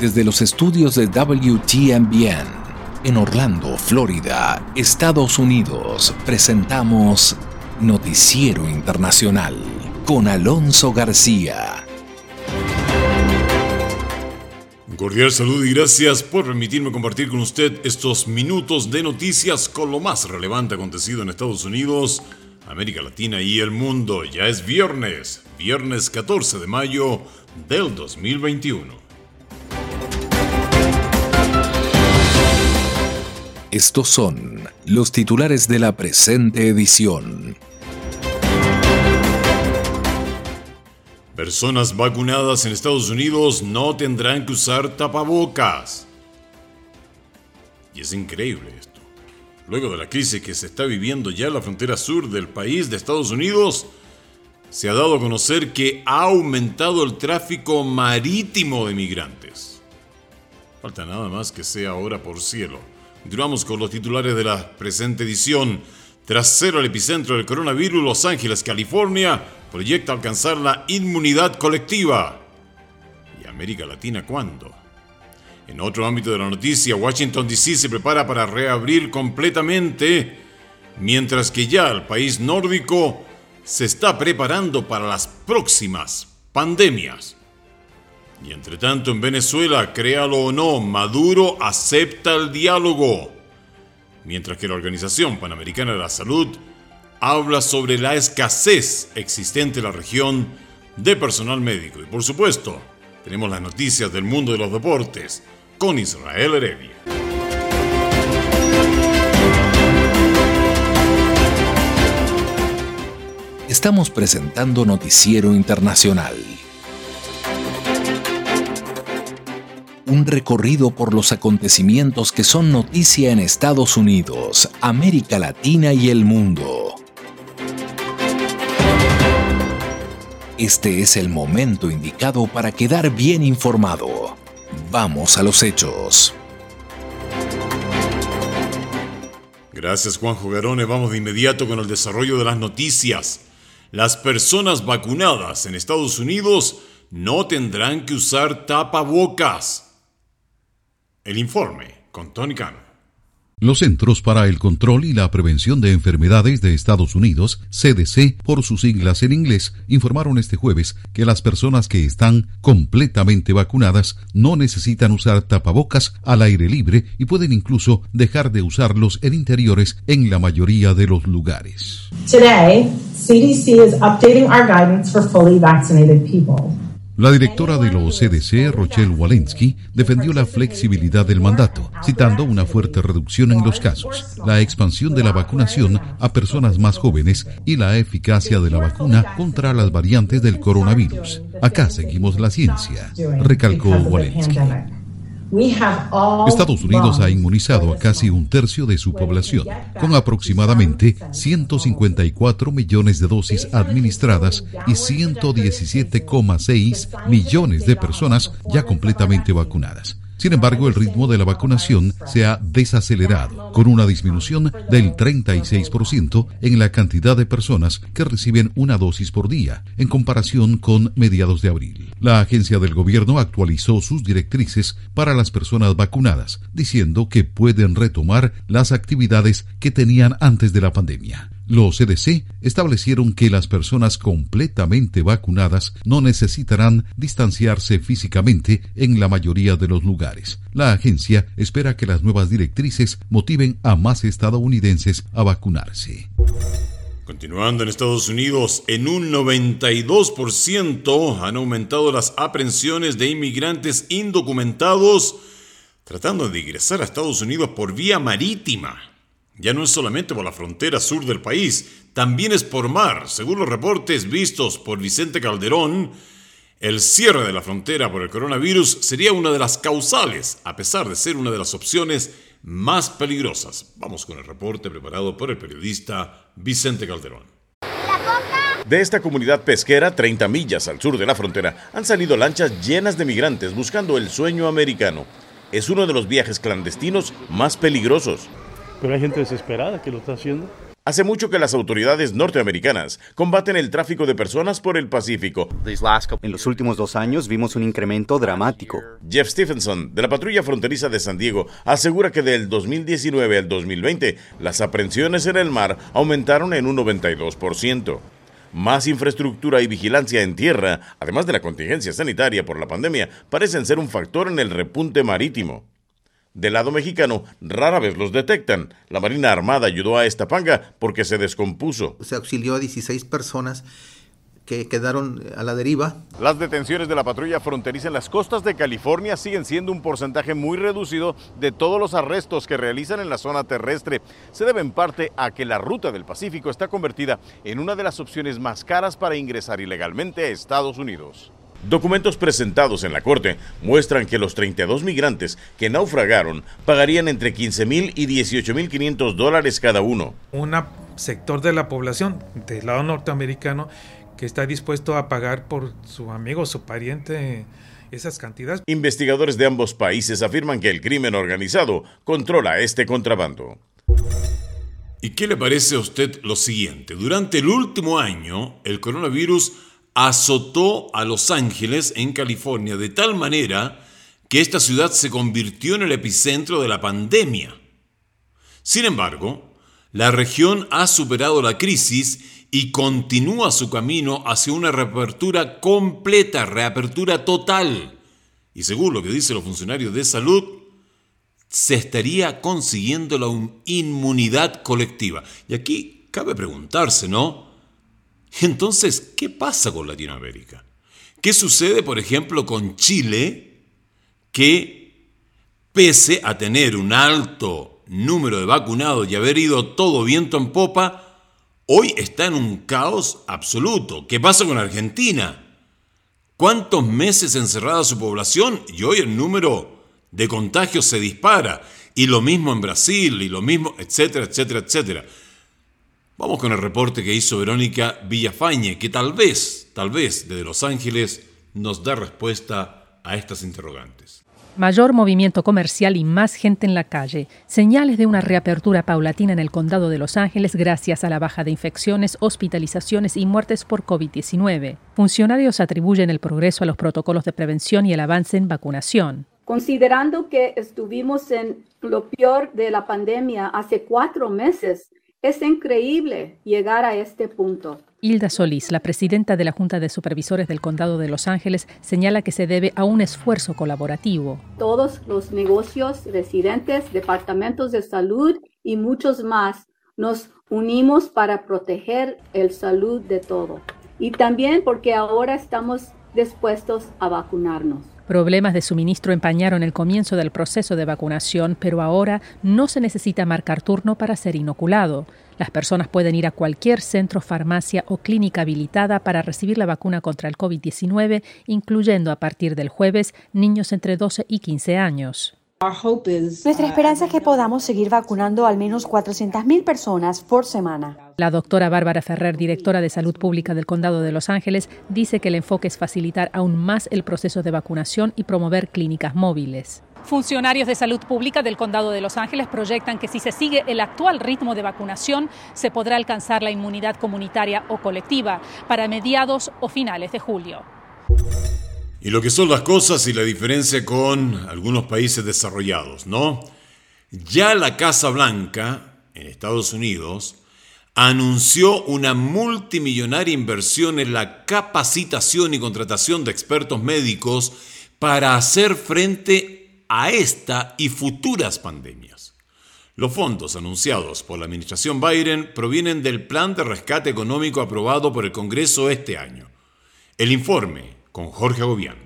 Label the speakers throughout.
Speaker 1: Desde los estudios de WTMBN en Orlando, Florida, Estados Unidos, presentamos Noticiero Internacional con Alonso García.
Speaker 2: Un cordial saludo y gracias por permitirme compartir con usted estos minutos de noticias con lo más relevante acontecido en Estados Unidos, América Latina y el mundo. Ya es viernes, viernes 14 de mayo del 2021.
Speaker 1: Estos son los titulares de la presente edición.
Speaker 2: Personas vacunadas en Estados Unidos no tendrán que usar tapabocas. Y es increíble esto. Luego de la crisis que se está viviendo ya en la frontera sur del país de Estados Unidos, se ha dado a conocer que ha aumentado el tráfico marítimo de migrantes. Falta nada más que sea ahora por cielo. Continuamos con los titulares de la presente edición. Tras cero al epicentro del coronavirus, Los Ángeles, California, proyecta alcanzar la inmunidad colectiva. ¿Y América Latina cuándo? En otro ámbito de la noticia, Washington DC se prepara para reabrir completamente, mientras que ya el país nórdico se está preparando para las próximas pandemias. Y entre tanto, en Venezuela, créalo o no, Maduro acepta el diálogo. Mientras que la Organización Panamericana de la Salud habla sobre la escasez existente en la región de personal médico. Y por supuesto, tenemos las noticias del mundo de los deportes con Israel Heredia.
Speaker 1: Estamos presentando Noticiero Internacional. Un recorrido por los acontecimientos que son noticia en Estados Unidos, América Latina y el mundo. Este es el momento indicado para quedar bien informado. Vamos a los hechos.
Speaker 2: Gracias Juanjo Garone, vamos de inmediato con el desarrollo de las noticias. Las personas vacunadas en Estados Unidos no tendrán que usar tapabocas. El informe con Tony Khan.
Speaker 3: Los Centros para el Control y la Prevención de Enfermedades de Estados Unidos, CDC por sus siglas en inglés, informaron este jueves que las personas que están completamente vacunadas no necesitan usar tapabocas al aire libre y pueden incluso dejar de usarlos en interiores en la mayoría de los lugares.
Speaker 4: Today, CDC is updating our guidance for fully vaccinated people.
Speaker 3: La directora de los CDC, Rochelle Walensky, defendió la flexibilidad del mandato, citando una fuerte reducción en los casos, la expansión de la vacunación a personas más jóvenes y la eficacia de la vacuna contra las variantes del coronavirus. Acá seguimos la ciencia, recalcó Walensky. Estados Unidos ha inmunizado a casi un tercio de su población, con aproximadamente 154 millones de dosis administradas y 117,6 millones de personas ya completamente vacunadas. Sin embargo, el ritmo de la vacunación se ha desacelerado, con una disminución del 36% en la cantidad de personas que reciben una dosis por día, en comparación con mediados de abril. La agencia del gobierno actualizó sus directrices para las personas vacunadas, diciendo que pueden retomar las actividades que tenían antes de la pandemia. Los CDC establecieron que las personas completamente vacunadas no necesitarán distanciarse físicamente en la mayoría de los lugares. La agencia espera que las nuevas directrices motiven a más estadounidenses a vacunarse.
Speaker 2: Continuando en Estados Unidos, en un 92% han aumentado las aprehensiones de inmigrantes indocumentados tratando de ingresar a Estados Unidos por vía marítima. Ya no es solamente por la frontera sur del país, también es por mar. Según los reportes vistos por Vicente Calderón, el cierre de la frontera por el coronavirus sería una de las causales, a pesar de ser una de las opciones más peligrosas. Vamos con el reporte preparado por el periodista Vicente Calderón.
Speaker 5: De esta comunidad pesquera, 30 millas al sur de la frontera, han salido lanchas llenas de migrantes buscando el sueño americano. Es uno de los viajes clandestinos más peligrosos.
Speaker 6: Pero hay gente desesperada que lo está haciendo.
Speaker 5: Hace mucho que las autoridades norteamericanas combaten el tráfico de personas por el Pacífico.
Speaker 6: En los últimos dos años vimos un incremento dramático.
Speaker 5: Jeff Stephenson, de la patrulla fronteriza de San Diego, asegura que del 2019 al 2020 las aprehensiones en el mar aumentaron en un 92%. Más infraestructura y vigilancia en tierra, además de la contingencia sanitaria por la pandemia, parecen ser un factor en el repunte marítimo. Del lado mexicano, rara vez los detectan. La Marina Armada ayudó a esta panga porque se descompuso.
Speaker 7: Se auxilió a 16 personas que quedaron a la deriva.
Speaker 5: Las detenciones de la patrulla fronteriza en las costas de California siguen siendo un porcentaje muy reducido de todos los arrestos que realizan en la zona terrestre. Se debe en parte a que la ruta del Pacífico está convertida en una de las opciones más caras para ingresar ilegalmente a Estados Unidos. Documentos presentados en la corte muestran que los 32 migrantes que naufragaron pagarían entre 15 mil y 18 mil 500 dólares cada uno.
Speaker 8: Un sector de la población del lado norteamericano que está dispuesto a pagar por su amigo, su pariente, esas cantidades.
Speaker 5: Investigadores de ambos países afirman que el crimen organizado controla este contrabando.
Speaker 2: ¿Y qué le parece a usted lo siguiente? Durante el último año, el coronavirus azotó a Los Ángeles, en California, de tal manera que esta ciudad se convirtió en el epicentro de la pandemia. Sin embargo, la región ha superado la crisis y continúa su camino hacia una reapertura completa, reapertura total. Y según lo que dicen los funcionarios de salud, se estaría consiguiendo la inmunidad colectiva. Y aquí cabe preguntarse, ¿no? Entonces, ¿qué pasa con Latinoamérica? ¿Qué sucede, por ejemplo, con Chile, que pese a tener un alto número de vacunados y haber ido todo viento en popa, hoy está en un caos absoluto. ¿Qué pasa con Argentina? ¿Cuántos meses encerrada su población y hoy el número de contagios se dispara? Y lo mismo en Brasil, y lo mismo, etcétera, etcétera, etcétera. Vamos con el reporte que hizo Verónica Villafañe, que tal vez, tal vez desde Los Ángeles nos da respuesta a estas interrogantes
Speaker 9: mayor movimiento comercial y más gente en la calle, señales de una reapertura paulatina en el condado de Los Ángeles gracias a la baja de infecciones, hospitalizaciones y muertes por COVID-19. Funcionarios atribuyen el progreso a los protocolos de prevención y el avance en vacunación.
Speaker 10: Considerando que estuvimos en lo peor de la pandemia hace cuatro meses, es increíble llegar a este punto.
Speaker 9: Hilda Solís, la presidenta de la Junta de Supervisores del Condado de Los Ángeles, señala que se debe a un esfuerzo colaborativo.
Speaker 10: Todos los negocios, residentes, departamentos de salud y muchos más nos unimos para proteger el salud de todo. Y también porque ahora estamos dispuestos a vacunarnos.
Speaker 9: Problemas de suministro empañaron el comienzo del proceso de vacunación, pero ahora no se necesita marcar turno para ser inoculado. Las personas pueden ir a cualquier centro, farmacia o clínica habilitada para recibir la vacuna contra el COVID-19, incluyendo a partir del jueves niños entre 12 y 15 años.
Speaker 11: Nuestra esperanza es que podamos seguir vacunando al menos 400.000 personas por semana.
Speaker 9: La doctora Bárbara Ferrer, directora de Salud Pública del Condado de Los Ángeles, dice que el enfoque es facilitar aún más el proceso de vacunación y promover clínicas móviles.
Speaker 12: Funcionarios de salud pública del Condado de Los Ángeles proyectan que si se sigue el actual ritmo de vacunación, se podrá alcanzar la inmunidad comunitaria o colectiva para mediados o finales de julio.
Speaker 2: Y lo que son las cosas y la diferencia con algunos países desarrollados, ¿no? Ya la Casa Blanca, en Estados Unidos, anunció una multimillonaria inversión en la capacitación y contratación de expertos médicos para hacer frente a esta y futuras pandemias. Los fondos anunciados por la administración Biden provienen del plan de rescate económico aprobado por el Congreso este año. El informe con Jorge Agobián.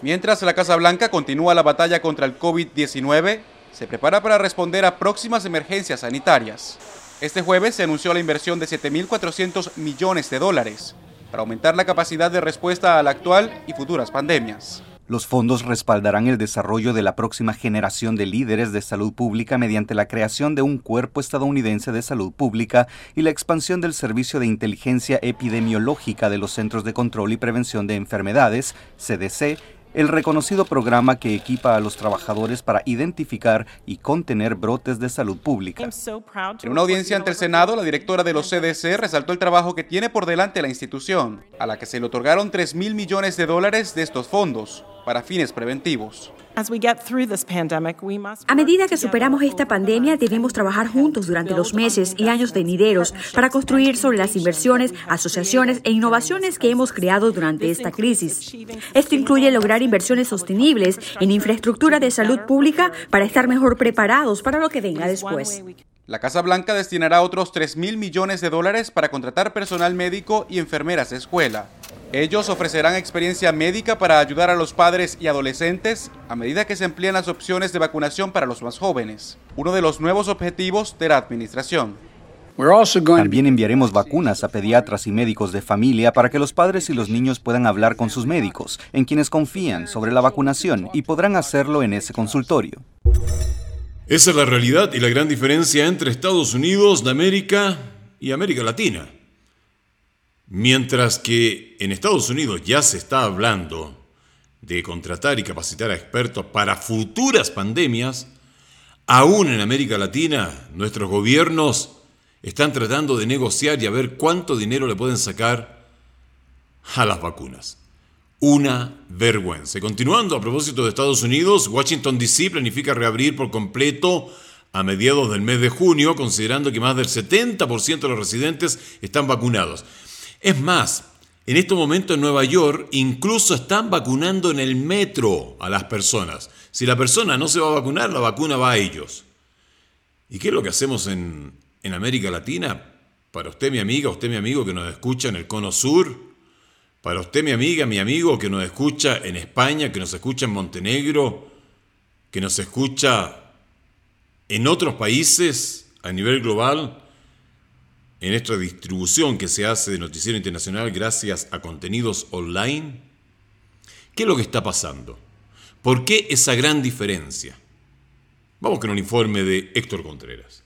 Speaker 13: Mientras la Casa Blanca continúa la batalla contra el COVID-19, se prepara para responder a próximas emergencias sanitarias. Este jueves se anunció la inversión de 7.400 millones de dólares para aumentar la capacidad de respuesta a la actual y futuras pandemias.
Speaker 6: Los fondos respaldarán el desarrollo de la próxima generación de líderes de salud pública mediante la creación de un cuerpo estadounidense de salud pública y la expansión del Servicio de Inteligencia Epidemiológica de los Centros de Control y Prevención de Enfermedades, CDC, el reconocido programa que equipa a los trabajadores para identificar y contener brotes de salud pública.
Speaker 13: En una audiencia ante el Senado, la directora de los CDC resaltó el trabajo que tiene por delante la institución, a la que se le otorgaron 3 mil millones de dólares de estos fondos para fines preventivos.
Speaker 11: A medida que superamos esta pandemia, debemos trabajar juntos durante los meses y años venideros para construir sobre las inversiones, asociaciones e innovaciones que hemos creado durante esta crisis. Esto incluye lograr inversiones sostenibles en infraestructura de salud pública para estar mejor preparados para lo que venga después.
Speaker 13: La Casa Blanca destinará otros 3 mil millones de dólares para contratar personal médico y enfermeras de escuela. Ellos ofrecerán experiencia médica para ayudar a los padres y adolescentes a medida que se emplean las opciones de vacunación para los más jóvenes, uno de los nuevos objetivos de la administración.
Speaker 6: También enviaremos vacunas a pediatras y médicos de familia para que los padres y los niños puedan hablar con sus médicos, en quienes confían sobre la vacunación y podrán hacerlo en ese consultorio.
Speaker 2: Esa es la realidad y la gran diferencia entre Estados Unidos de América y América Latina. Mientras que en Estados Unidos ya se está hablando de contratar y capacitar a expertos para futuras pandemias, aún en América Latina nuestros gobiernos están tratando de negociar y a ver cuánto dinero le pueden sacar a las vacunas. Una vergüenza. continuando a propósito de Estados Unidos, Washington DC planifica reabrir por completo a mediados del mes de junio, considerando que más del 70% de los residentes están vacunados. Es más, en este momento en Nueva York incluso están vacunando en el metro a las personas. Si la persona no se va a vacunar, la vacuna va a ellos. ¿Y qué es lo que hacemos en, en América Latina? Para usted, mi amiga, usted, mi amigo que nos escucha en el Cono Sur, para usted, mi amiga, mi amigo que nos escucha en España, que nos escucha en Montenegro, que nos escucha en otros países a nivel global, en esta distribución que se hace de Noticiero Internacional gracias a contenidos online? ¿Qué es lo que está pasando? ¿Por qué esa gran diferencia? Vamos con un informe de Héctor Contreras.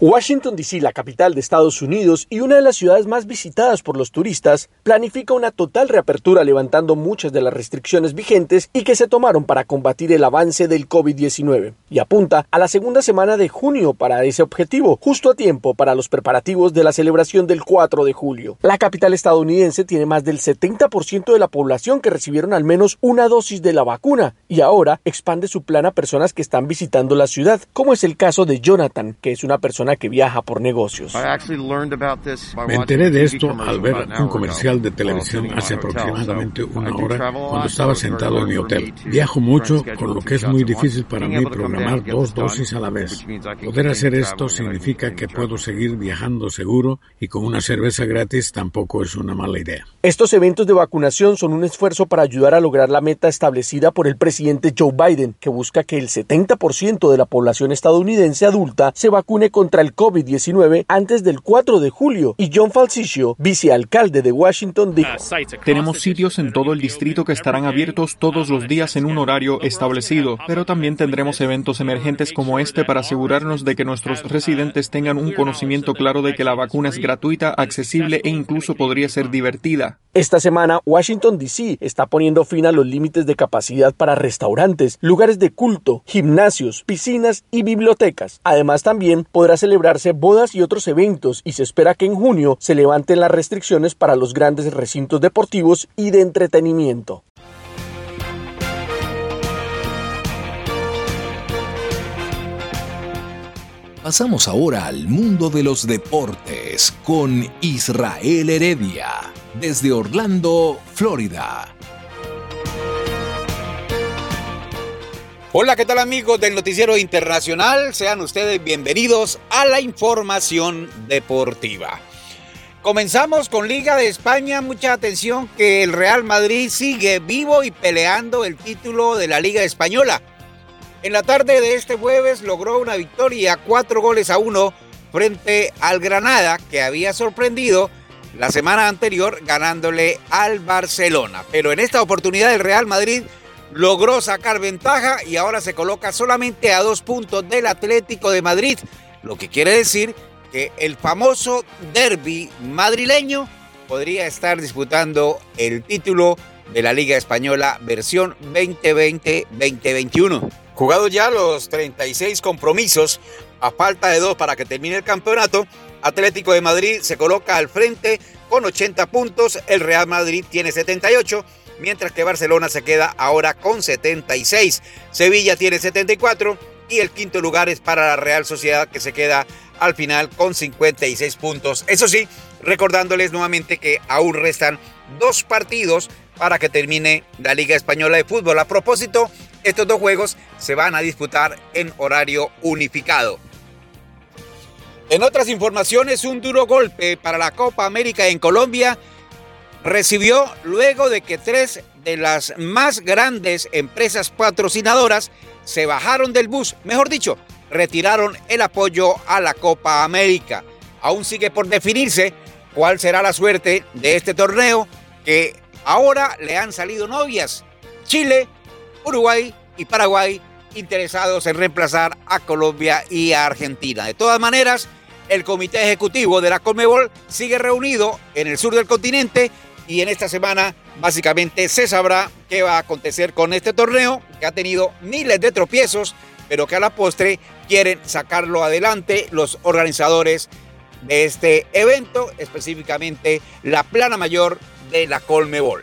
Speaker 14: Washington, D.C., la capital de Estados Unidos y una de las ciudades más visitadas por los turistas, planifica una total reapertura levantando muchas de las restricciones vigentes y que se tomaron para combatir el avance del COVID-19 y apunta a la segunda semana de junio para ese objetivo, justo a tiempo para los preparativos de la celebración del 4 de julio. La capital estadounidense tiene más del 70% de la población que recibieron al menos una dosis de la vacuna y ahora expande su plan a personas que están visitando la ciudad, como es el caso de Jonathan, que es una persona que viaja por negocios.
Speaker 15: Me enteré de esto al ver un comercial de televisión hace aproximadamente una hora cuando estaba sentado en mi hotel. Viajo mucho, con lo que es muy difícil para mí programar dos dosis a la vez. Poder hacer esto significa que puedo seguir viajando seguro y con una cerveza gratis tampoco es una mala idea.
Speaker 14: Estos eventos de vacunación son un esfuerzo para ayudar a lograr la meta establecida por el presidente Joe Biden, que busca que el 70% de la población estadounidense adulta se vacune contra el COVID-19 antes del 4 de julio y John Falsicio, vicealcalde de Washington, dijo,
Speaker 16: Tenemos sitios en todo el distrito que estarán abiertos todos los días en un horario establecido, pero también tendremos eventos emergentes como este para asegurarnos de que nuestros residentes tengan un conocimiento claro de que la vacuna es gratuita, accesible e incluso podría ser divertida.
Speaker 14: Esta semana, Washington, D.C. está poniendo fin a los límites de capacidad para restaurantes, lugares de culto, gimnasios, piscinas y bibliotecas. Además, también podrá celebrarse bodas y otros eventos y se espera que en junio se levanten las restricciones para los grandes recintos deportivos y de entretenimiento.
Speaker 1: Pasamos ahora al mundo de los deportes con Israel Heredia, desde Orlando, Florida.
Speaker 17: Hola, ¿qué tal amigos del Noticiero Internacional? Sean ustedes bienvenidos a la información deportiva. Comenzamos con Liga de España. Mucha atención que el Real Madrid sigue vivo y peleando el título de la Liga Española. En la tarde de este jueves logró una victoria cuatro goles a uno frente al Granada que había sorprendido la semana anterior ganándole al Barcelona. Pero en esta oportunidad el Real Madrid logró sacar ventaja y ahora se coloca solamente a dos puntos del Atlético de Madrid, lo que quiere decir que el famoso derby madrileño podría estar disputando el título de la Liga Española versión 2020-2021. Jugados ya los 36 compromisos, a falta de dos para que termine el campeonato, Atlético de Madrid se coloca al frente con 80 puntos, el Real Madrid tiene 78, mientras que Barcelona se queda ahora con 76, Sevilla tiene 74 y el quinto lugar es para la Real Sociedad que se queda al final con 56 puntos. Eso sí, recordándoles nuevamente que aún restan dos partidos para que termine la Liga Española de Fútbol. A propósito, estos dos juegos se van a disputar en horario unificado. En otras informaciones, un duro golpe para la Copa América en Colombia recibió luego de que tres de las más grandes empresas patrocinadoras se bajaron del bus, mejor dicho, retiraron el apoyo a la Copa América. Aún sigue por definirse cuál será la suerte de este torneo que ahora le han salido novias. Chile, Uruguay y Paraguay interesados en reemplazar a Colombia y a Argentina. De todas maneras, el comité ejecutivo de la Conmebol sigue reunido en el sur del continente y en esta semana básicamente se sabrá qué va a acontecer con este torneo que ha tenido miles de tropiezos, pero que a la postre quieren sacarlo adelante los organizadores de este evento, específicamente la plana mayor de la Colmebol.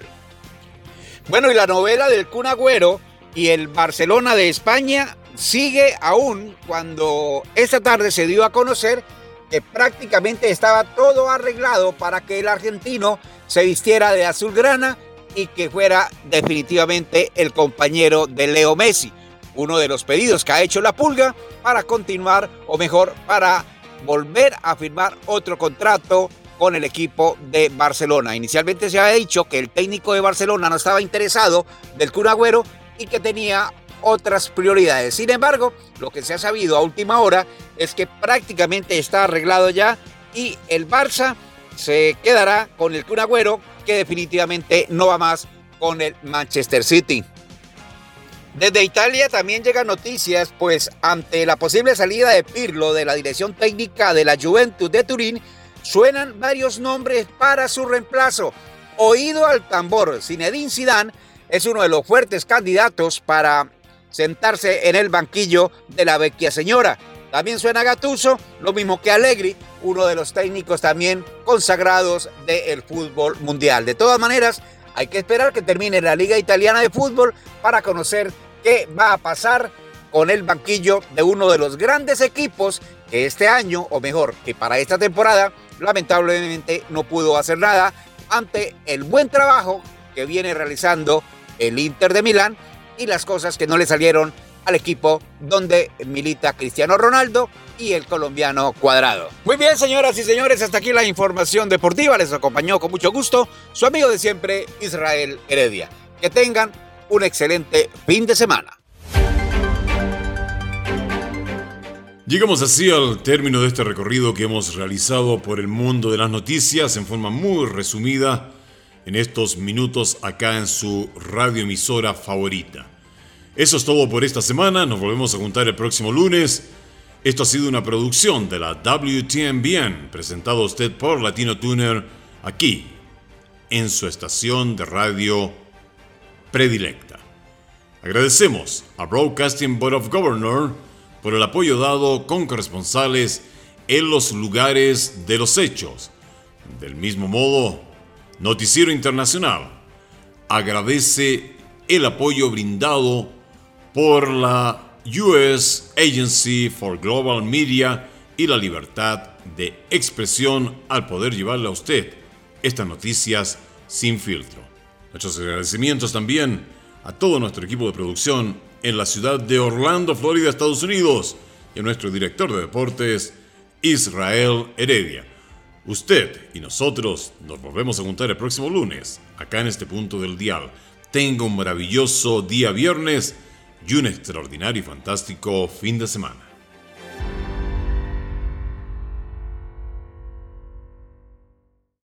Speaker 17: Bueno, y la novela del Kun Agüero y el Barcelona de España sigue aún cuando esta tarde se dio a conocer que prácticamente estaba todo arreglado para que el argentino se vistiera de azulgrana y que fuera definitivamente el compañero de Leo Messi. Uno de los pedidos que ha hecho la pulga para continuar, o mejor, para volver a firmar otro contrato con el equipo de Barcelona. Inicialmente se había dicho que el técnico de Barcelona no estaba interesado del Kun Agüero y que tenía otras prioridades. Sin embargo, lo que se ha sabido a última hora es que prácticamente está arreglado ya y el Barça se quedará con el Kun Agüero que definitivamente no va más con el Manchester City. Desde Italia también llegan noticias, pues ante la posible salida de Pirlo de la dirección técnica de la Juventus de Turín, suenan varios nombres para su reemplazo. Oído al tambor, Zinedine Zidane es uno de los fuertes candidatos para sentarse en el banquillo de la vecchia señora. También suena Gatuso, lo mismo que Allegri, uno de los técnicos también consagrados del fútbol mundial. De todas maneras, hay que esperar que termine la Liga Italiana de Fútbol para conocer qué va a pasar con el banquillo de uno de los grandes equipos que este año, o mejor, que para esta temporada, lamentablemente no pudo hacer nada ante el buen trabajo que viene realizando el Inter de Milán y las cosas que no le salieron al equipo donde milita Cristiano Ronaldo y el colombiano Cuadrado. Muy bien, señoras y señores, hasta aquí la información deportiva. Les acompañó con mucho gusto su amigo de siempre, Israel Heredia. Que tengan un excelente fin de semana.
Speaker 2: Llegamos así al término de este recorrido que hemos realizado por el mundo de las noticias en forma muy resumida en estos minutos acá en su radioemisora favorita. Eso es todo por esta semana, nos volvemos a juntar el próximo lunes. Esto ha sido una producción de la WTMBN, presentado a usted por Latino Tuner, aquí, en su estación de radio predilecta. Agradecemos a Broadcasting Board of Governors por el apoyo dado con corresponsales en los lugares de los hechos. Del mismo modo, Noticiero Internacional agradece el apoyo brindado por la US Agency for Global Media y la libertad de expresión al poder llevarle a usted estas noticias sin filtro. Nuestros agradecimientos también a todo nuestro equipo de producción en la ciudad de Orlando, Florida, Estados Unidos, y a nuestro director de deportes, Israel Heredia. Usted y nosotros nos volvemos a juntar el próximo lunes, acá en este punto del dial. Tenga un maravilloso día viernes y un extraordinario y fantástico fin de semana.